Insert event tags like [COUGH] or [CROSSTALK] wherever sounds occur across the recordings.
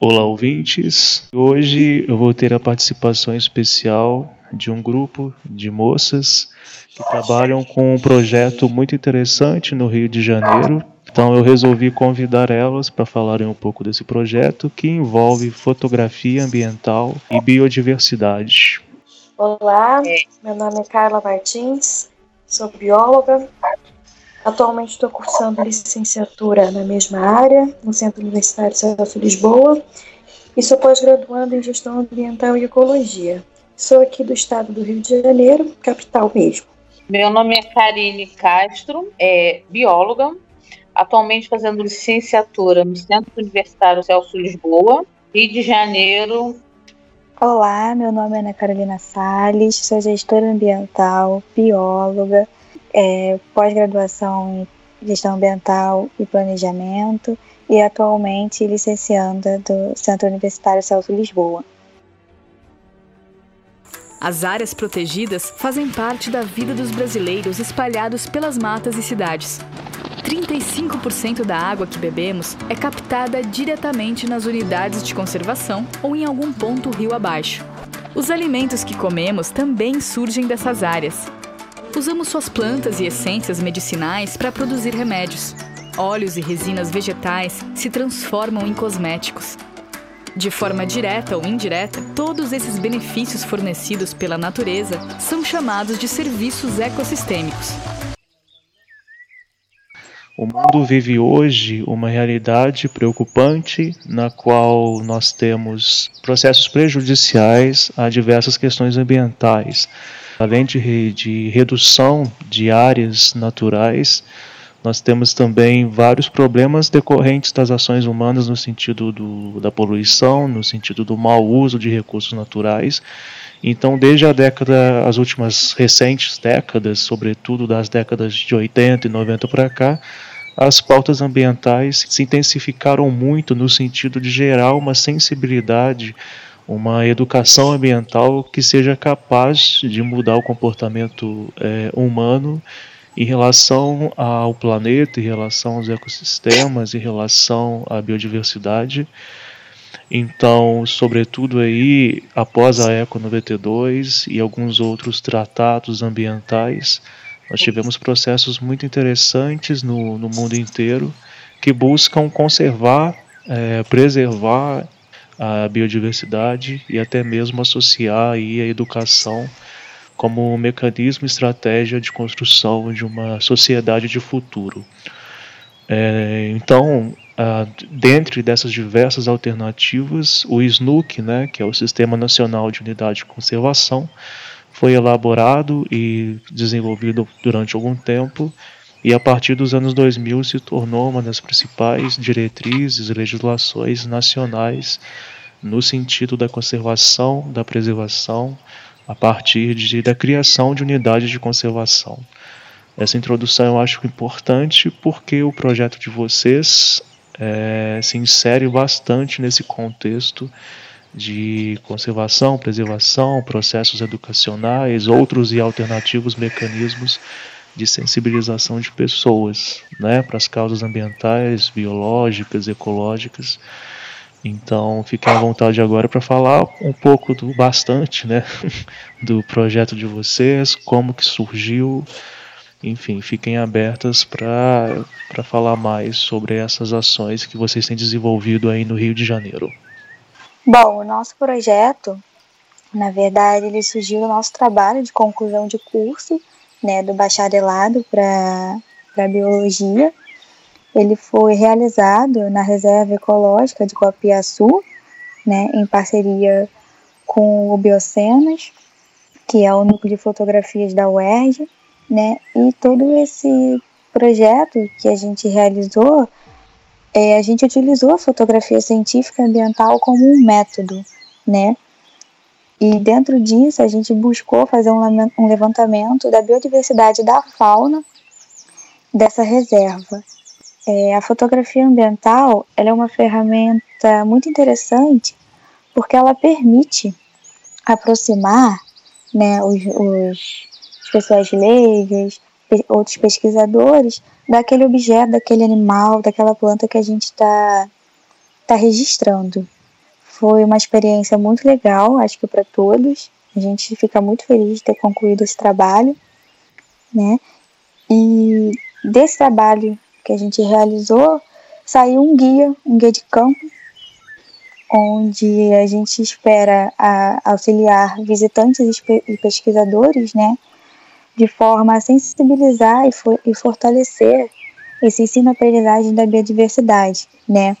Olá, ouvintes. Hoje eu vou ter a participação especial de um grupo de moças que trabalham com um projeto muito interessante no Rio de Janeiro. Então eu resolvi convidar elas para falarem um pouco desse projeto que envolve fotografia ambiental e biodiversidade. Olá, meu nome é Carla Martins, sou bióloga, Atualmente estou cursando licenciatura na mesma área, no Centro Universitário Celso Lisboa, e sou pós-graduanda em Gestão Ambiental e Ecologia. Sou aqui do estado do Rio de Janeiro, capital mesmo. Meu nome é Karine Castro, é bióloga, atualmente fazendo licenciatura no Centro Universitário Celso Lisboa, Rio de Janeiro. Olá, meu nome é Ana Carolina Salles, sou gestora ambiental, bióloga, é, pós-graduação em gestão ambiental e planejamento e atualmente licencianda do Centro Universitário Celso Lisboa. As áreas protegidas fazem parte da vida dos brasileiros espalhados pelas matas e cidades. 35% da água que bebemos é captada diretamente nas unidades de conservação ou em algum ponto rio abaixo. Os alimentos que comemos também surgem dessas áreas Usamos suas plantas e essências medicinais para produzir remédios. Óleos e resinas vegetais se transformam em cosméticos. De forma direta ou indireta, todos esses benefícios fornecidos pela natureza são chamados de serviços ecossistêmicos. O mundo vive hoje uma realidade preocupante na qual nós temos processos prejudiciais a diversas questões ambientais Além de, de redução de áreas naturais, nós temos também vários problemas decorrentes das ações humanas no sentido do, da poluição, no sentido do mau uso de recursos naturais. Então, desde a década, as últimas recentes décadas, sobretudo das décadas de 80 e 90 para cá, as pautas ambientais se intensificaram muito no sentido de gerar uma sensibilidade uma educação ambiental que seja capaz de mudar o comportamento é, humano em relação ao planeta, em relação aos ecossistemas, em relação à biodiversidade. Então, sobretudo aí, após a Eco 92 e alguns outros tratados ambientais, nós tivemos processos muito interessantes no, no mundo inteiro que buscam conservar, é, preservar a biodiversidade e até mesmo associar aí a educação como um mecanismo e estratégia de construção de uma sociedade de futuro. É, então, dentre dessas diversas alternativas, o SNUC, né, que é o Sistema Nacional de Unidade de Conservação, foi elaborado e desenvolvido durante algum tempo e a partir dos anos 2000 se tornou uma das principais diretrizes e legislações nacionais no sentido da conservação, da preservação, a partir de, da criação de unidades de conservação. Essa introdução eu acho importante porque o projeto de vocês é, se insere bastante nesse contexto de conservação, preservação, processos educacionais, outros e alternativos mecanismos de sensibilização de pessoas né, para as causas ambientais, biológicas, ecológicas. Então, fiquem à vontade agora para falar um pouco do bastante, né, [LAUGHS] do projeto de vocês, como que surgiu, enfim, fiquem abertas para falar mais sobre essas ações que vocês têm desenvolvido aí no Rio de Janeiro. Bom, o nosso projeto, na verdade, ele surgiu do nosso trabalho de conclusão de curso né, do bacharelado para biologia. Ele foi realizado na Reserva Ecológica de Copiaçu, né, em parceria com o Biocenas, que é o núcleo de fotografias da UERJ, né, e todo esse projeto que a gente realizou, é, a gente utilizou a fotografia científica ambiental como um método, né, E dentro disso, a gente buscou fazer um levantamento da biodiversidade da fauna dessa reserva. É, a fotografia ambiental é uma ferramenta muito interessante porque ela permite aproximar né, os, os, leigas, outros pesquisadores, daquele objeto, daquele animal, daquela planta que a gente está tá registrando. Foi uma experiência muito legal, acho que para todos. A gente fica muito feliz de ter concluído esse trabalho, né? E desse trabalho que a gente realizou, saiu um guia, um guia de campo, onde a gente espera auxiliar visitantes e pesquisadores, né, de forma a sensibilizar e, for, e fortalecer esse ensino-aprendizagem da biodiversidade, né,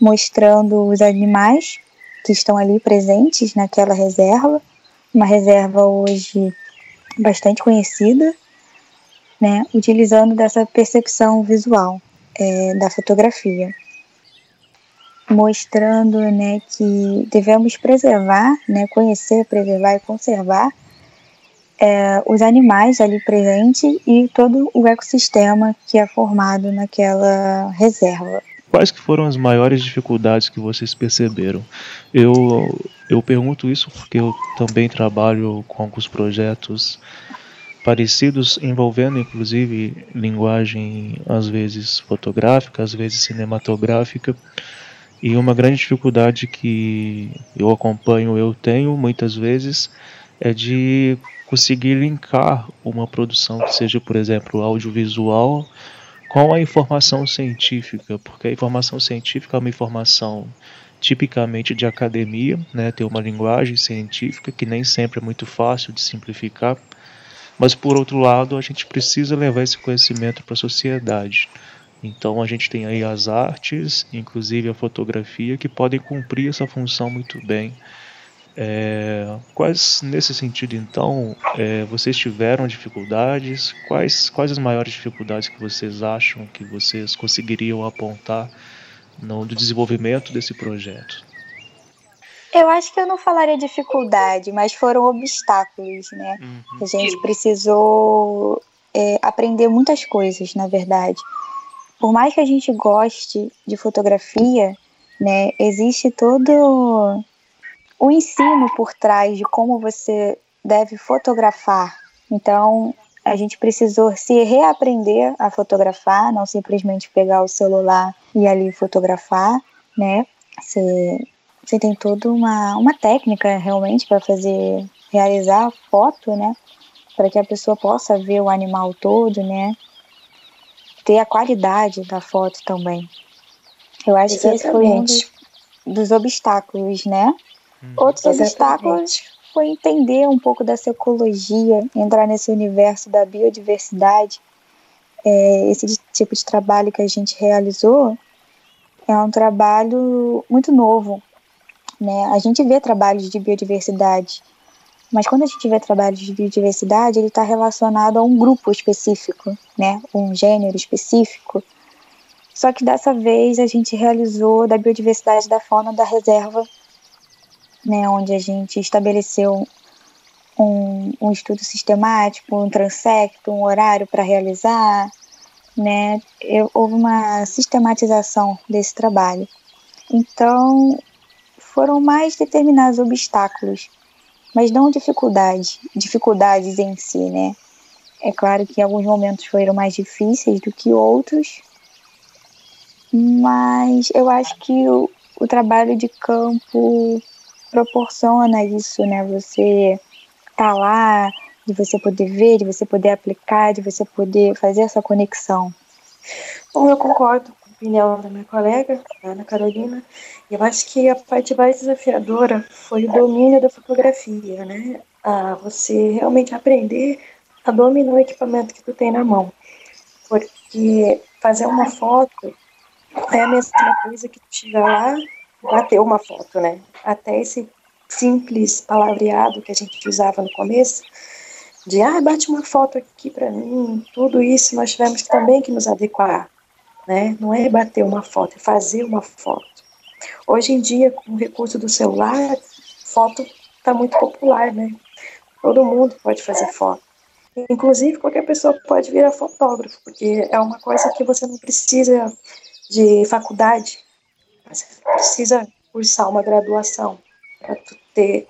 mostrando os animais que estão ali presentes naquela reserva, uma reserva hoje bastante conhecida, né, utilizando dessa percepção visual é, da fotografia, mostrando né, que devemos preservar, né, conhecer, preservar e conservar é, os animais ali presentes e todo o ecossistema que é formado naquela reserva. Quais que foram as maiores dificuldades que vocês perceberam? Eu, eu pergunto isso porque eu também trabalho com alguns projetos parecidos, envolvendo inclusive linguagem às vezes fotográfica, às vezes cinematográfica. E uma grande dificuldade que eu acompanho, eu tenho muitas vezes, é de conseguir linkar uma produção que seja, por exemplo, audiovisual com a informação científica, porque a informação científica é uma informação tipicamente de academia, né, tem uma linguagem científica que nem sempre é muito fácil de simplificar, mas por outro lado, a gente precisa levar esse conhecimento para a sociedade. Então a gente tem aí as artes, inclusive a fotografia, que podem cumprir essa função muito bem é, quais, nesse sentido, então, é, vocês tiveram dificuldades? Quais, quais as maiores dificuldades que vocês acham que vocês conseguiriam apontar no desenvolvimento desse projeto? Eu acho que eu não falaria dificuldade, mas foram obstáculos, né? Uhum. A gente precisou é, aprender muitas coisas, na verdade. Por mais que a gente goste de fotografia, né, existe todo o ensino por trás de como você deve fotografar. Então, a gente precisou se reaprender a fotografar, não simplesmente pegar o celular e ali fotografar, né? Você, você tem toda uma, uma técnica realmente para fazer, realizar a foto, né? Para que a pessoa possa ver o animal todo, né? Ter a qualidade da foto também. Eu acho Exatamente. que esse foi um dos, dos obstáculos, né? Outros Exatamente. obstáculos foi entender um pouco dessa ecologia, entrar nesse universo da biodiversidade. É, esse tipo de trabalho que a gente realizou é um trabalho muito novo. Né? A gente vê trabalhos de biodiversidade, mas quando a gente vê trabalhos de biodiversidade, ele está relacionado a um grupo específico, né? um gênero específico. Só que dessa vez a gente realizou da biodiversidade da fauna da reserva né, onde a gente estabeleceu um, um estudo sistemático, um transecto, um horário para realizar, né, eu, houve uma sistematização desse trabalho. Então, foram mais determinados obstáculos, mas não dificuldades, dificuldades em si, né. É claro que alguns momentos foram mais difíceis do que outros, mas eu acho que o, o trabalho de campo proporciona isso, né? Você tá lá, de você poder ver, de você poder aplicar, de você poder fazer essa conexão. Bom, eu concordo com a opinião da minha colega, Ana Carolina. Eu acho que a parte mais desafiadora foi o domínio da fotografia, né? Ah, você realmente aprender a dominar o equipamento que tu tem na mão. Porque fazer uma foto é a mesma coisa que tu chegar lá bater uma foto, né? Até esse simples palavreado que a gente usava no começo, de ah, bate uma foto aqui para mim, tudo isso nós tivemos também que nos adequar, né? Não é bater uma foto, é fazer uma foto. Hoje em dia, com o recurso do celular, foto está muito popular, né? Todo mundo pode fazer foto. Inclusive, qualquer pessoa pode virar fotógrafo, porque é uma coisa que você não precisa de faculdade, você precisa cursar uma graduação para ter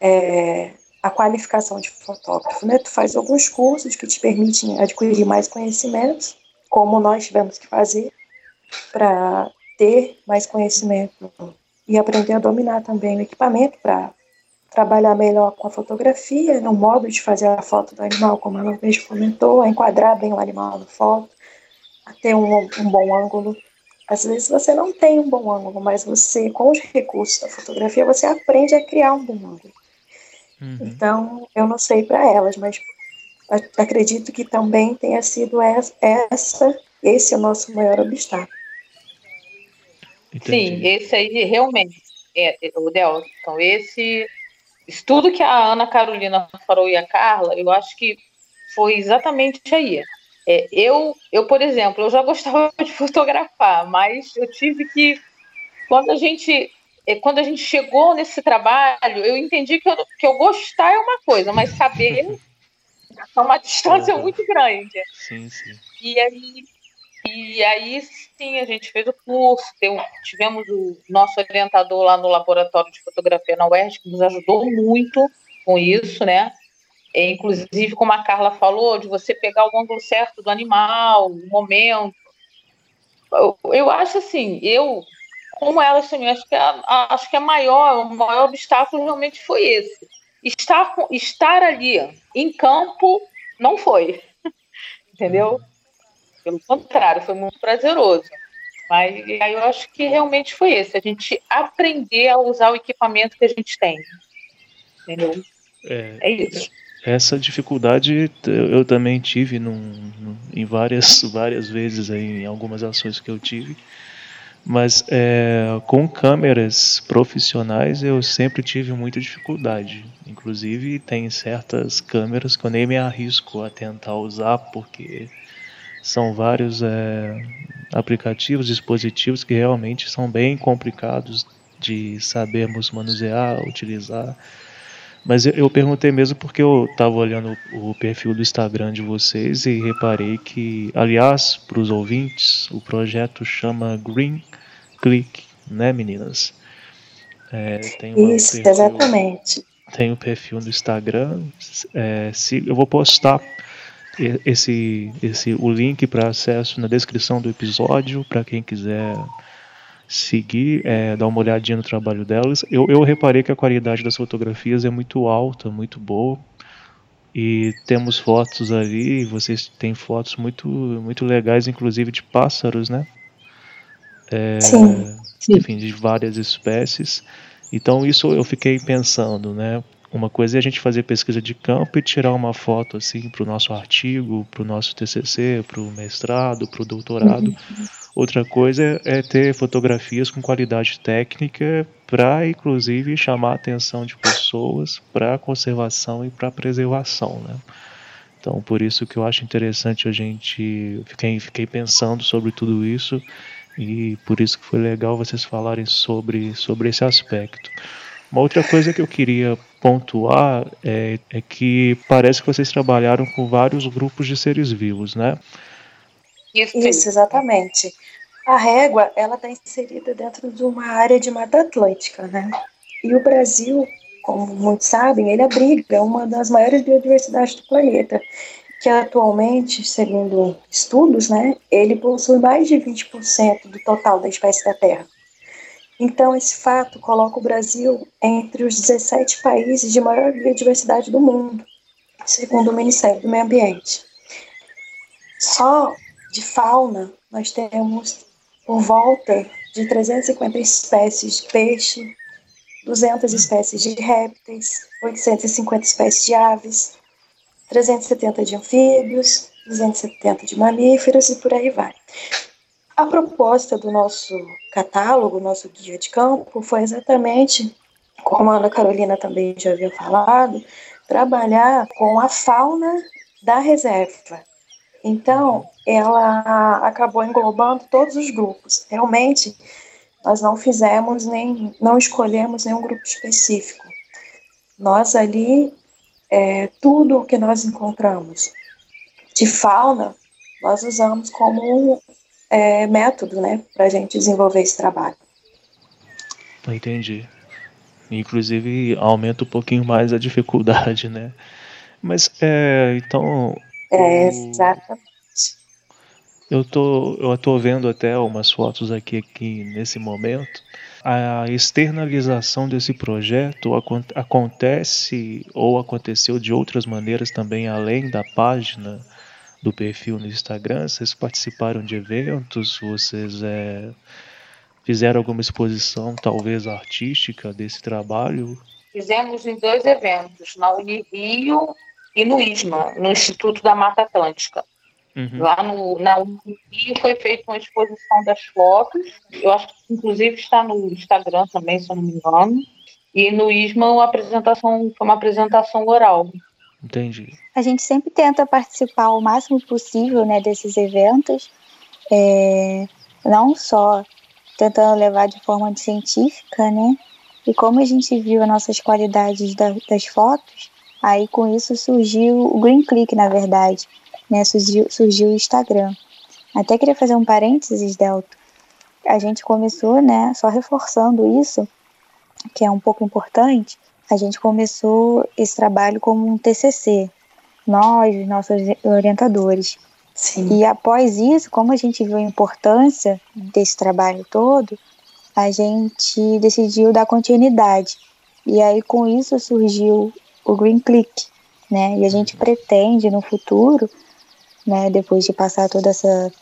é, a qualificação de fotógrafo. Né? Tu faz alguns cursos que te permitem adquirir mais conhecimentos, como nós tivemos que fazer para ter mais conhecimento e aprender a dominar também o equipamento para trabalhar melhor com a fotografia, no modo de fazer a foto do animal, como ela mesmo comentou, a enquadrar bem o animal na foto, a ter um, um bom ângulo. Às vezes você não tem um bom ângulo, mas você, com os recursos da fotografia, você aprende a criar um bom ângulo. Uhum. Então, eu não sei para elas, mas acredito que também tenha sido essa, esse é o nosso maior obstáculo. Entendi. Sim, esse aí realmente é, é o Del. Então, esse estudo que a Ana Carolina falou e a Carla, eu acho que foi exatamente aí. É, eu, eu, por exemplo, eu já gostava [LAUGHS] de fotografar, mas eu tive que, quando a gente, é, quando a gente chegou nesse trabalho, eu entendi que eu, que eu gostar é uma coisa, mas saber [LAUGHS] é uma distância muito grande. Sim, sim. E aí, e aí sim, a gente fez o curso, tivemos o nosso orientador lá no laboratório de fotografia na UERJ, que nos ajudou muito com isso, né? É, inclusive, como a Carla falou, de você pegar o ângulo certo do animal, o momento. Eu, eu acho assim, eu, como elas também, acho que, a, acho que a maior, o maior obstáculo realmente foi esse. Estar, estar ali em campo não foi. [LAUGHS] Entendeu? Pelo contrário, foi muito prazeroso. Mas aí eu acho que realmente foi esse, a gente aprender a usar o equipamento que a gente tem. Entendeu? É, é isso. Essa dificuldade eu também tive num, em várias, [LAUGHS] várias vezes aí, em algumas ações que eu tive. Mas é, com câmeras profissionais eu sempre tive muita dificuldade. Inclusive tem certas câmeras que eu nem me arrisco a tentar usar porque são vários é, aplicativos, dispositivos que realmente são bem complicados de sabermos manusear, utilizar. Mas eu, eu perguntei mesmo porque eu estava olhando o, o perfil do Instagram de vocês e reparei que, aliás, para os ouvintes, o projeto chama Green Click, né, meninas? É, tem Isso, perfil, exatamente. Tem o um perfil no Instagram. É, se, eu vou postar esse, esse, o link para acesso na descrição do episódio para quem quiser seguir, é, dar uma olhadinha no trabalho delas. Eu, eu reparei que a qualidade das fotografias é muito alta, muito boa. E temos fotos ali, vocês têm fotos muito, muito legais, inclusive de pássaros, né? É, sim, sim. Enfim, de várias espécies. Então isso eu fiquei pensando, né? Uma coisa é a gente fazer pesquisa de campo e tirar uma foto assim para o nosso artigo, para o nosso TCC, para o mestrado, para o doutorado. Uhum. Outra coisa é ter fotografias com qualidade técnica para, inclusive, chamar a atenção de pessoas para conservação e para preservação, né? Então, por isso que eu acho interessante a gente fiquei, fiquei pensando sobre tudo isso e por isso que foi legal vocês falarem sobre, sobre esse aspecto. Uma outra coisa que eu queria pontuar é, é que parece que vocês trabalharam com vários grupos de seres vivos, né? Isso, exatamente. A régua, ela está inserida dentro de uma área de Mata Atlântica, né? E o Brasil, como muitos sabem, ele abriga uma das maiores biodiversidades do planeta, que atualmente, segundo estudos, né, ele possui mais de 20% do total da espécie da Terra. Então, esse fato coloca o Brasil entre os 17 países de maior biodiversidade do mundo, segundo o Ministério do Meio Ambiente. Só de fauna, nós temos por volta de 350 espécies de peixe, 200 espécies de répteis, 850 espécies de aves, 370 de anfíbios, 270 de mamíferos e por aí vai. A proposta do nosso catálogo, nosso guia de campo, foi exatamente, como a Ana Carolina também já havia falado, trabalhar com a fauna da reserva. Então, ela acabou englobando todos os grupos. Realmente, nós não fizemos nem, não escolhemos nenhum grupo específico. Nós ali, é, tudo o que nós encontramos de fauna, nós usamos como é, método, né, para a gente desenvolver esse trabalho. Entendi. Inclusive aumenta um pouquinho mais a dificuldade, né? Mas é, então. É, exatamente. Eu tô, eu tô vendo até umas fotos aqui, aqui nesse momento. A externalização desse projeto acontece ou aconteceu de outras maneiras também além da página do perfil no Instagram? Vocês participaram de eventos? Vocês é, fizeram alguma exposição, talvez artística, desse trabalho? Fizemos em dois eventos, na Unirio e no ISMA, no Instituto da Mata Atlântica. Uhum. Lá no, na Rio foi feita uma exposição das fotos, eu acho que inclusive está no Instagram também, se eu não me engano. E no ISMA uma apresentação, foi uma apresentação oral. Entendi. A gente sempre tenta participar o máximo possível né, desses eventos, é, não só tentando levar de forma científica, né? E como a gente viu as nossas qualidades da, das fotos, aí com isso surgiu o Green Click, na verdade, né, surgiu, surgiu o Instagram. Até queria fazer um parênteses, Delta. A gente começou, né, só reforçando isso, que é um pouco importante, a gente começou esse trabalho como um TCC, nós, nossos orientadores. Sim. E após isso, como a gente viu a importância desse trabalho todo, a gente decidiu dar continuidade. E aí com isso surgiu o Green Click, né? E a gente pretende no futuro né, depois de passar toda essa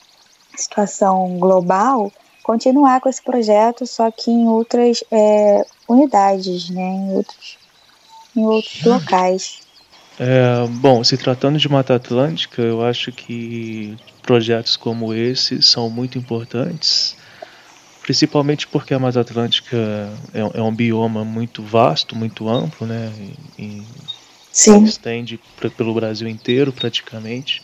situação global, continuar com esse projeto, só que em outras é, unidades, né, em outros, em outros locais. É, bom, se tratando de Mata Atlântica, eu acho que projetos como esse são muito importantes, principalmente porque a Mata Atlântica é, é um bioma muito vasto, muito amplo, né? E, Sim. estende pra, pelo Brasil inteiro praticamente.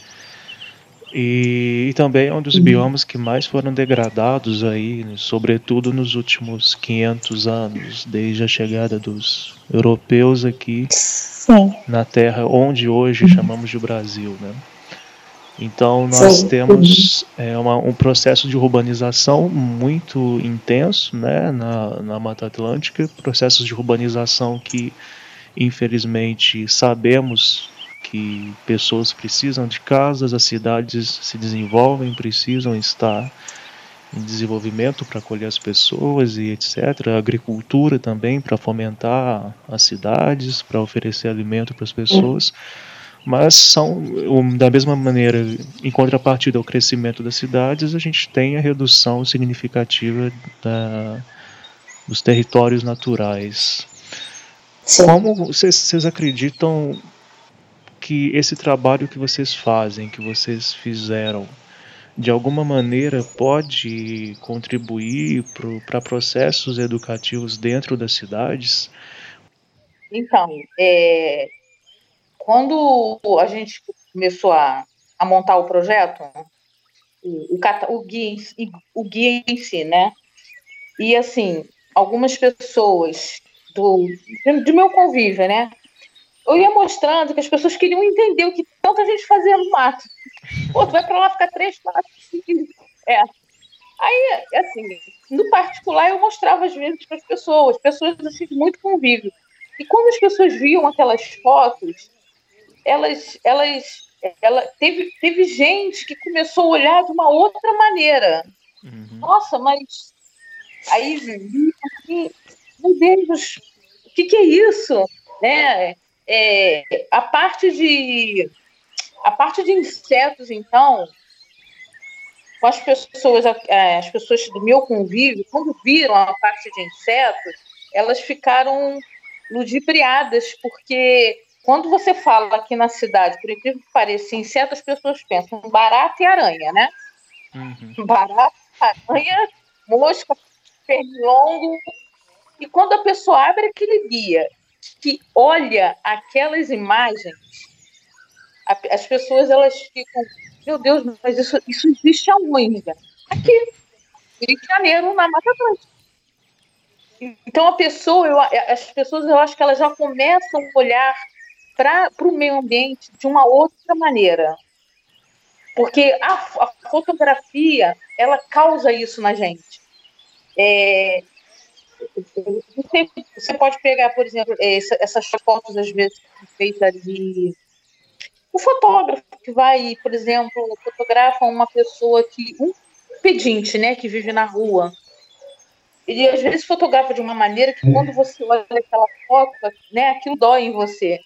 E, e, também é um dos uhum. biomas que mais foram degradados aí, sobretudo nos últimos 500 anos, desde a chegada dos europeus aqui Sim. na Terra, onde hoje chamamos de Brasil, né? Então nós Sim. temos é, uma, um processo de urbanização muito intenso, né, na, na Mata Atlântica, processos de urbanização que infelizmente sabemos que pessoas precisam de casas, as cidades se desenvolvem, precisam estar em desenvolvimento para acolher as pessoas e etc. A agricultura também para fomentar as cidades, para oferecer alimento para as pessoas. Mas são da mesma maneira, em contrapartida ao crescimento das cidades, a gente tem a redução significativa da, dos territórios naturais. Sim. Como vocês acreditam que esse trabalho que vocês fazem, que vocês fizeram, de alguma maneira pode contribuir para processos educativos dentro das cidades? Então, é, quando a gente começou a, a montar o projeto, o, o, guia, o guia em si, né? E assim, algumas pessoas do, do meu convívio, né? Eu ia mostrando que as pessoas queriam entender o que tanta gente fazia no mato. Pô, tu vai para lá ficar três, quatro, cinco. É. Aí, assim, no particular, eu mostrava às vezes para as pessoas, pessoas assim, de muito convívio. E quando as pessoas viam aquelas fotos, elas, elas, ela teve, teve gente que começou a olhar de uma outra maneira. Uhum. Nossa, mas aí, assim, meu Deus, o que, que é isso? Né? É, a parte de a parte de insetos, então, as pessoas, é, as pessoas do meu convívio, quando viram a parte de insetos, elas ficaram ludibriadas, porque quando você fala aqui na cidade, por incrível que pareça, inseto, as pessoas pensam barata e aranha, né? Uhum. Barata, aranha, mosca, pernilongo. E quando a pessoa abre aquele guia que olha aquelas imagens, as pessoas elas ficam, meu Deus, mas isso, isso existe aonde? Aqui, Rio de Janeiro, na Mata Atlântica. Então a pessoa, eu, as pessoas, eu acho que elas já começam a olhar para o meio ambiente de uma outra maneira. Porque a, a, fotografia, ela causa isso na gente. É, você, pode pegar, por exemplo, essa, essas fotos, às vezes, feitas de. O fotógrafo que vai, por exemplo, fotografa uma pessoa que. um pedinte, né, que vive na rua. Ele às vezes fotografa de uma maneira que quando você olha aquela foto, né, aquilo dói em você.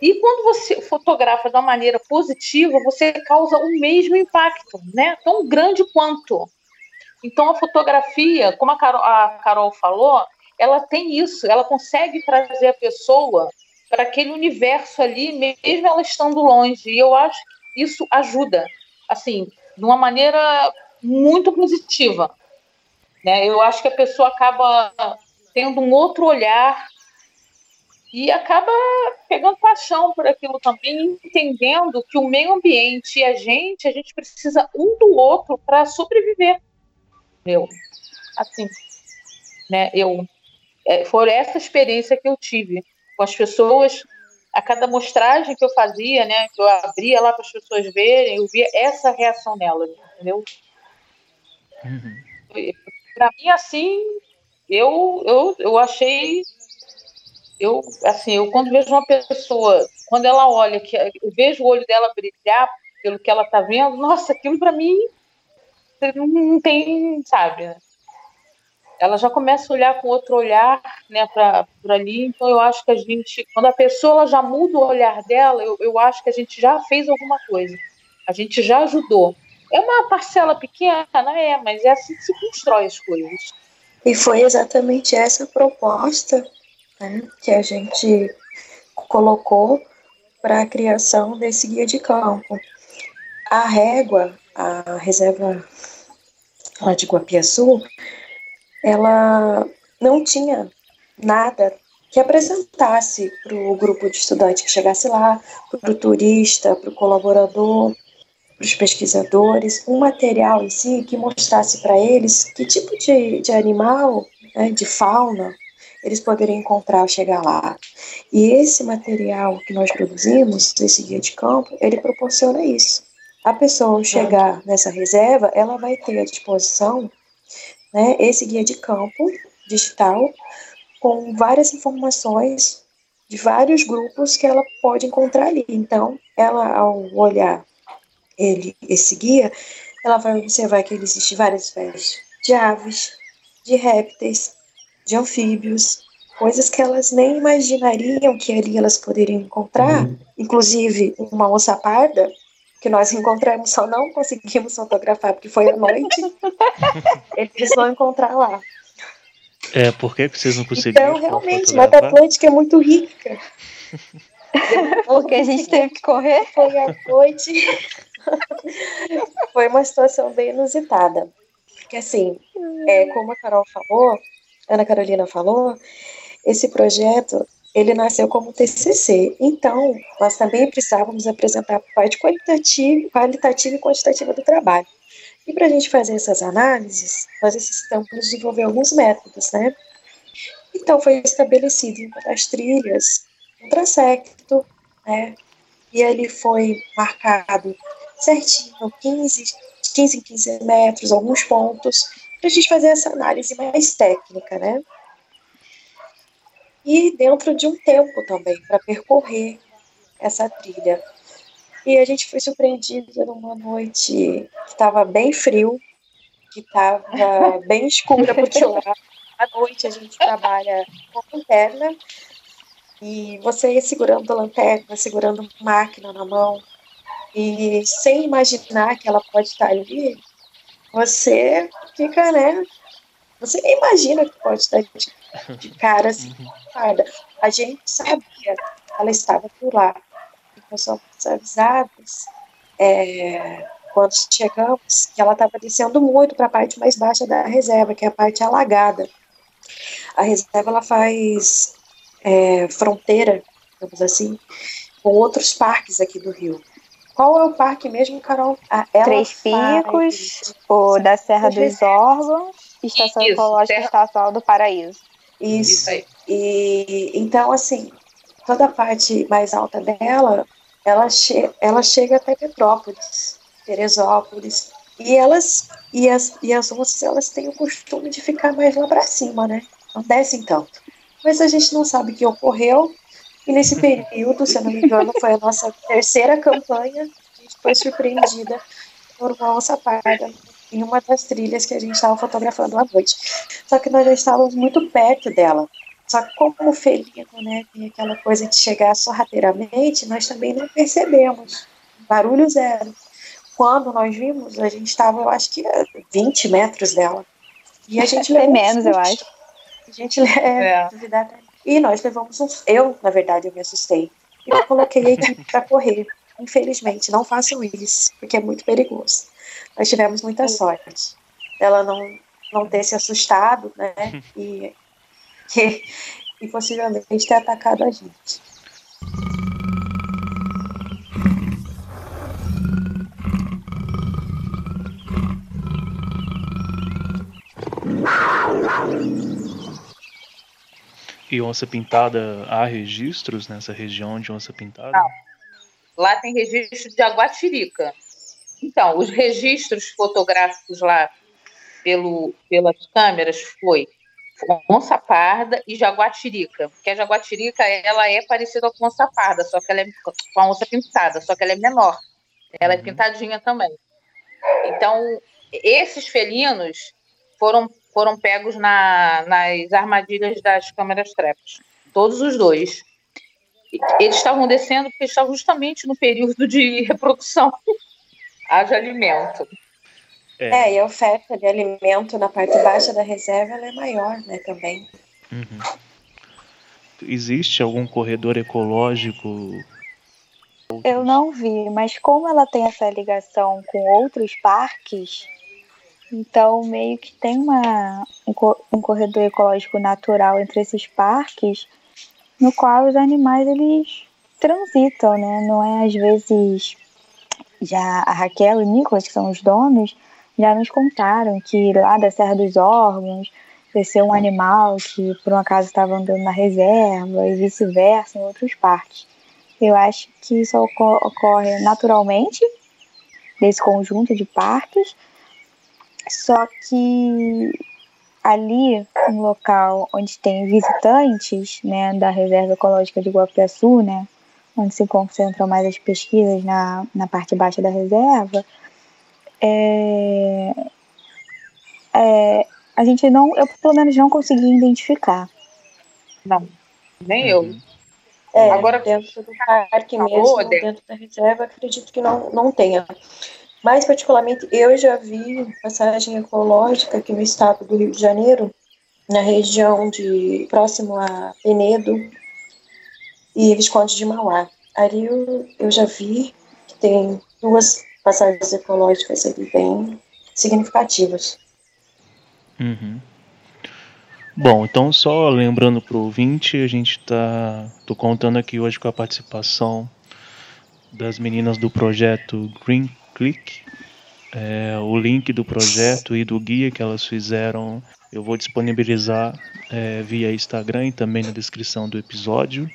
E quando você fotografa de uma maneira positiva, você causa o mesmo impacto, né? Tão grande quanto. Então a fotografia, como a Carol, a Carol falou, ela tem isso, ela consegue trazer a pessoa para aquele universo ali, mesmo ela estando longe. E eu acho que isso ajuda, assim, de uma maneira muito positiva. Né? Eu acho que a pessoa acaba tendo um outro olhar e acaba pegando paixão por aquilo também, entendendo que o meio ambiente e a gente, a gente precisa um do outro para sobreviver. Eu, assim, né? Eu é, foi essa experiência que eu tive com as pessoas. A cada mostragem que eu fazia, né, que eu abria lá para as pessoas verem, eu via essa reação nelas, entendeu? Uhum. Para mim, assim, eu, eu, eu achei eu assim, eu quando vejo uma pessoa, quando ela olha que eu vejo o olho dela brilhar pelo que ela está vendo, nossa, aquilo para mim não tem, sabe? Ela já começa a olhar com outro olhar, né, para ali. Então eu acho que a gente, quando a pessoa já muda o olhar dela, eu, eu acho que a gente já fez alguma coisa. A gente já ajudou. É uma parcela pequena, é, mas é assim que se constrói as coisas. E foi exatamente essa proposta né, que a gente colocou para a criação desse guia de campo. A régua, a reserva lá de Guapiaçu, ela não tinha nada que apresentasse para o grupo de estudantes que chegasse lá, para o turista, para o colaborador, para os pesquisadores, um material em si que mostrasse para eles que tipo de, de animal, né, de fauna, eles poderiam encontrar ao chegar lá. E esse material que nós produzimos, esse guia de campo, ele proporciona isso. A pessoa chegar nessa reserva, ela vai ter à disposição né, esse guia de campo digital com várias informações de vários grupos que ela pode encontrar ali. Então, ela ao olhar ele esse guia, ela vai observar que existem várias espécies de aves, de répteis, de anfíbios, coisas que elas nem imaginariam que ali elas poderiam encontrar, uhum. inclusive uma onça parda, que nós encontramos, só não conseguimos fotografar porque foi à noite, [LAUGHS] eles vão encontrar lá. É, por que vocês não conseguiram? Então, realmente, Mata Atlântica é muito rica. [LAUGHS] Porque a gente teve que correr. Foi à noite. Foi uma situação bem inusitada. Porque, assim, é, como a Carol falou, Ana Carolina falou, esse projeto ele nasceu como TCC. Então, nós também precisávamos apresentar a parte qualitativa, qualitativa e quantitativa do trabalho. E para a gente fazer essas análises, nós necessitamos desenvolver alguns métodos, né? Então, foi estabelecido as trilhas, um trasecto, né? E ele foi marcado certinho, 15, 15 em 15 metros, alguns pontos, para a gente fazer essa análise mais técnica, né? E dentro de um tempo também, para percorrer essa trilha. E a gente foi surpreendido numa noite que estava bem frio, que estava [LAUGHS] bem escura, porque lá à noite a gente trabalha com lanterna, e você ia segurando a lanterna, segurando máquina na mão, e sem imaginar que ela pode estar ali, você fica, né? Você nem imagina que pode estar de, de cara assim, uhum. A gente sabia, ela estava por lá. Nós somos avisados é, quando chegamos que ela estava descendo muito para a parte mais baixa da reserva, que é a parte alagada. A reserva ela faz é, fronteira, digamos assim, com outros parques aqui do Rio. Qual é o parque mesmo, Carol? Ah, Três Picos, o da Serra dos Órgãos, Estação Isso, Ecológica Estadual do Paraíso. Isso. Isso aí. E então assim, toda a parte mais alta dela, ela, che ela chega até Petrópolis, Teresópolis, e elas e as, e as onças elas têm o costume de ficar mais lá para cima, né? Não descem tanto. Mas a gente não sabe o que ocorreu. E nesse [LAUGHS] período, se eu não me engano, foi a nossa terceira campanha. A gente foi surpreendida por uma onça parda em uma das trilhas que a gente estava fotografando à noite. Só que nós já estávamos muito perto dela. Só que como felino, né, tem aquela coisa de chegar sorrateiramente, nós também não percebemos. Barulho zero. Quando nós vimos, a gente estava, eu acho que a 20 metros dela. E a gente [LAUGHS] levou menos, eu acho. A gente é, é. E nós levamos um. Eu, na verdade, eu me assustei. E eu coloquei a equipe para correr. Infelizmente, não façam isso, porque é muito perigoso. Nós tivemos muita sorte. Ela não, não ter se assustado, né? [LAUGHS] E, e, e possivelmente ter atacado a gente. E onça pintada, há registros nessa região de onça pintada? Não. Lá tem registro de jaguatirica. Então, os registros fotográficos lá pelo, pelas câmeras foi onça parda e jaguatirica. Porque a jaguatirica ela é parecida com a onça parda, só que ela é com a onça pintada, só que ela é menor. Ela é uhum. é pintadinha também. Então, esses felinos foram foram pegos na, nas armadilhas das câmeras traps. Todos os dois. Eles estavam descendo porque estavam justamente no período de [LAUGHS] reprodução. Haja alimento. É. é, e a oferta de alimento na parte baixa da reserva é maior, né, também. Uhum. Existe algum corredor ecológico? Eu não vi, mas como ela tem essa ligação com outros parques, então, meio que tem uma, um corredor ecológico natural entre esses parques, no qual os animais eles transitam, né? Não é às vezes já a Raquel e o Nicolas, que são os donos, já nos contaram que lá da Serra dos Órgãos desceu um animal que por um acaso estava andando na reserva e vice-versa em outros parques. Eu acho que isso ocorre naturalmente desse conjunto de parques só que ali, um local onde tem visitantes, né, da Reserva Ecológica de Guapiaçu, né, onde se concentram mais as pesquisas na, na parte baixa da reserva, é, é, a gente não, eu pelo menos não consegui identificar. Não, nem eu. Uhum. É, Agora, dentro do parque mesmo, dentro da reserva, acredito que não, não tenha. Mais particularmente, eu já vi passagem ecológica aqui no estado do Rio de Janeiro, na região de próximo a Penedo e Visconde de Mauá. Ali eu, já vi que tem duas passagens ecológicas ali bem significativas. Uhum. Bom, então só lembrando para o ouvinte, a gente está tô contando aqui hoje com a participação das meninas do projeto Green clique. É, o link do projeto e do guia que elas fizeram eu vou disponibilizar é, via Instagram e também na descrição do episódio.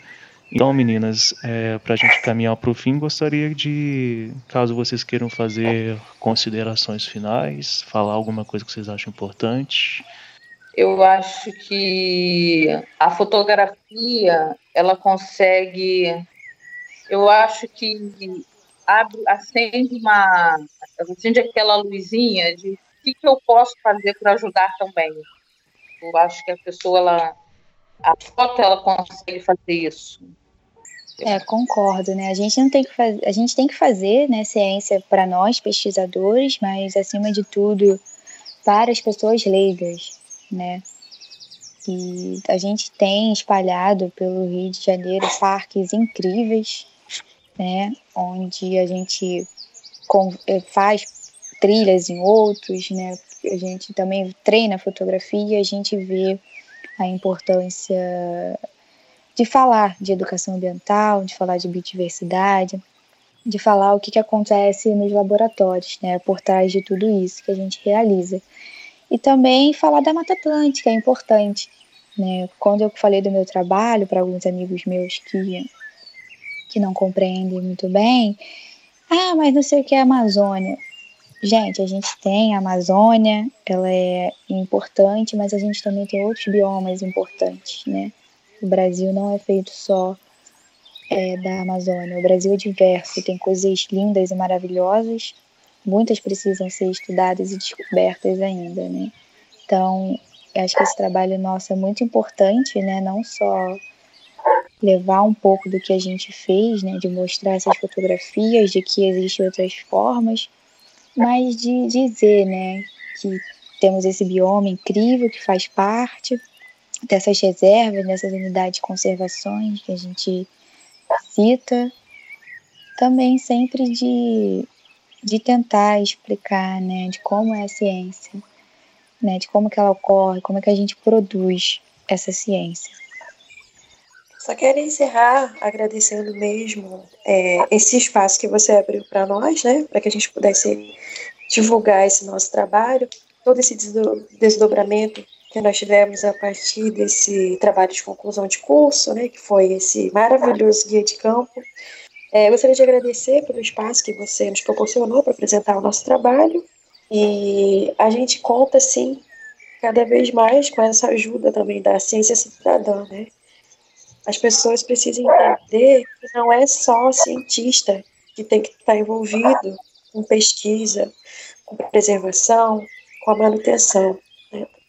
Então, meninas, é, para a gente caminhar para o fim, gostaria de, caso vocês queiram fazer considerações finais, falar alguma coisa que vocês acham importante. Eu acho que a fotografia, ela consegue. Eu acho que abre, acende uma, acende aquela luzinha de o que, que eu posso fazer para ajudar também. Eu acho que a pessoa, ela, a foto, ela consegue fazer isso. É, concordo, né? A gente não tem que fazer, a gente tem que fazer, né, ciência para nós pesquisadores, mas acima de tudo para as pessoas leigas, né? E a gente tem espalhado pelo Rio de Janeiro parques incríveis né, onde a gente eh, faz trilhas em outros, né, a gente também treina fotografia, a gente vê a importância de falar de educação ambiental, de falar de biodiversidade, de falar o que, que acontece nos laboratórios, né, por trás de tudo isso que a gente realiza. E também falar da Mata Atlântica, é importante, Né? Quando eu falei do meu trabalho para alguns amigos meus que, que não compreendem muito bem, ah, mas não sei o que é Amazônia. Gente, a gente tem a Amazônia, ela é importante, mas a gente também tem outros biomas importantes, né? O Brasil não é feito só é, da Amazônia. O Brasil é diverso, tem coisas lindas e maravilhosas, muitas precisam ser estudadas e descobertas ainda, né? Então, acho que esse trabalho nosso é muito importante, né? Não só levar um pouco do que a gente fez, né? De mostrar essas fotografias, de que existem outras formas, mas de dizer, né, que temos esse bioma incrível que faz parte dessas reservas, dessas unidades de conservações que a gente cita, também sempre de, de tentar explicar, né, de como é a ciência, né, de como que ela ocorre, como é que a gente produz essa ciência. Só quero encerrar agradecendo mesmo é, esse espaço que você abriu para nós, né, para que a gente pudesse divulgar esse nosso trabalho, todo esse desdobramento que nós tivemos a partir desse trabalho de conclusão de curso, né, que foi esse maravilhoso guia de campo. É, gostaria de agradecer pelo espaço que você nos proporcionou para apresentar o nosso trabalho e a gente conta, sim, cada vez mais com essa ajuda também da ciência cidadã, né? As pessoas precisam entender que não é só cientista que tem que estar envolvido com pesquisa, com preservação, com a manutenção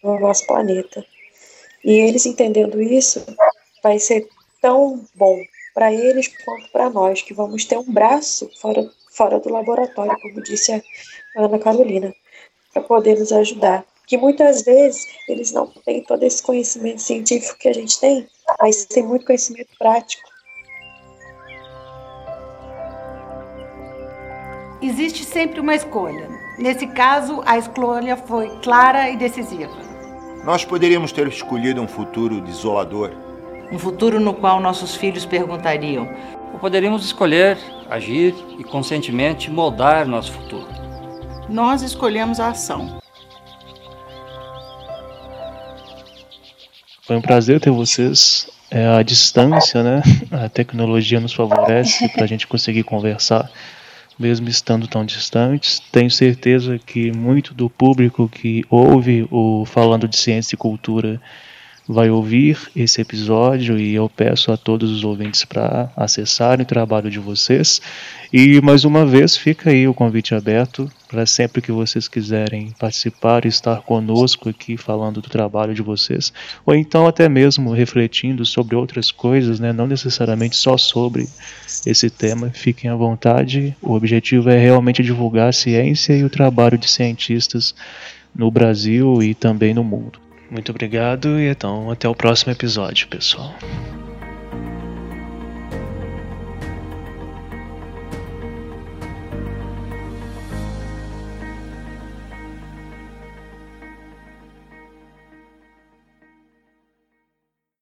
do nosso planeta. E eles entendendo isso, vai ser tão bom para eles quanto para nós, que vamos ter um braço fora, fora do laboratório, como disse a Ana Carolina, para poder nos ajudar. Que muitas vezes eles não têm todo esse conhecimento científico que a gente tem, mas tem muito conhecimento prático. Existe sempre uma escolha. Nesse caso, a escolha foi clara e decisiva. Nós poderíamos ter escolhido um futuro desolador. Um futuro no qual nossos filhos perguntariam: Ou poderíamos escolher agir e conscientemente moldar nosso futuro. Nós escolhemos a ação. Foi um prazer ter vocês. É, a distância, né? A tecnologia nos favorece para a gente conseguir conversar, mesmo estando tão distantes. Tenho certeza que muito do público que ouve o Falando de Ciência e Cultura vai ouvir esse episódio e eu peço a todos os ouvintes para acessarem o trabalho de vocês. E mais uma vez fica aí o convite aberto para sempre que vocês quiserem participar e estar conosco aqui falando do trabalho de vocês, ou então até mesmo refletindo sobre outras coisas, né? não necessariamente só sobre esse tema. Fiquem à vontade. O objetivo é realmente divulgar a ciência e o trabalho de cientistas no Brasil e também no mundo. Muito obrigado e então até o próximo episódio, pessoal.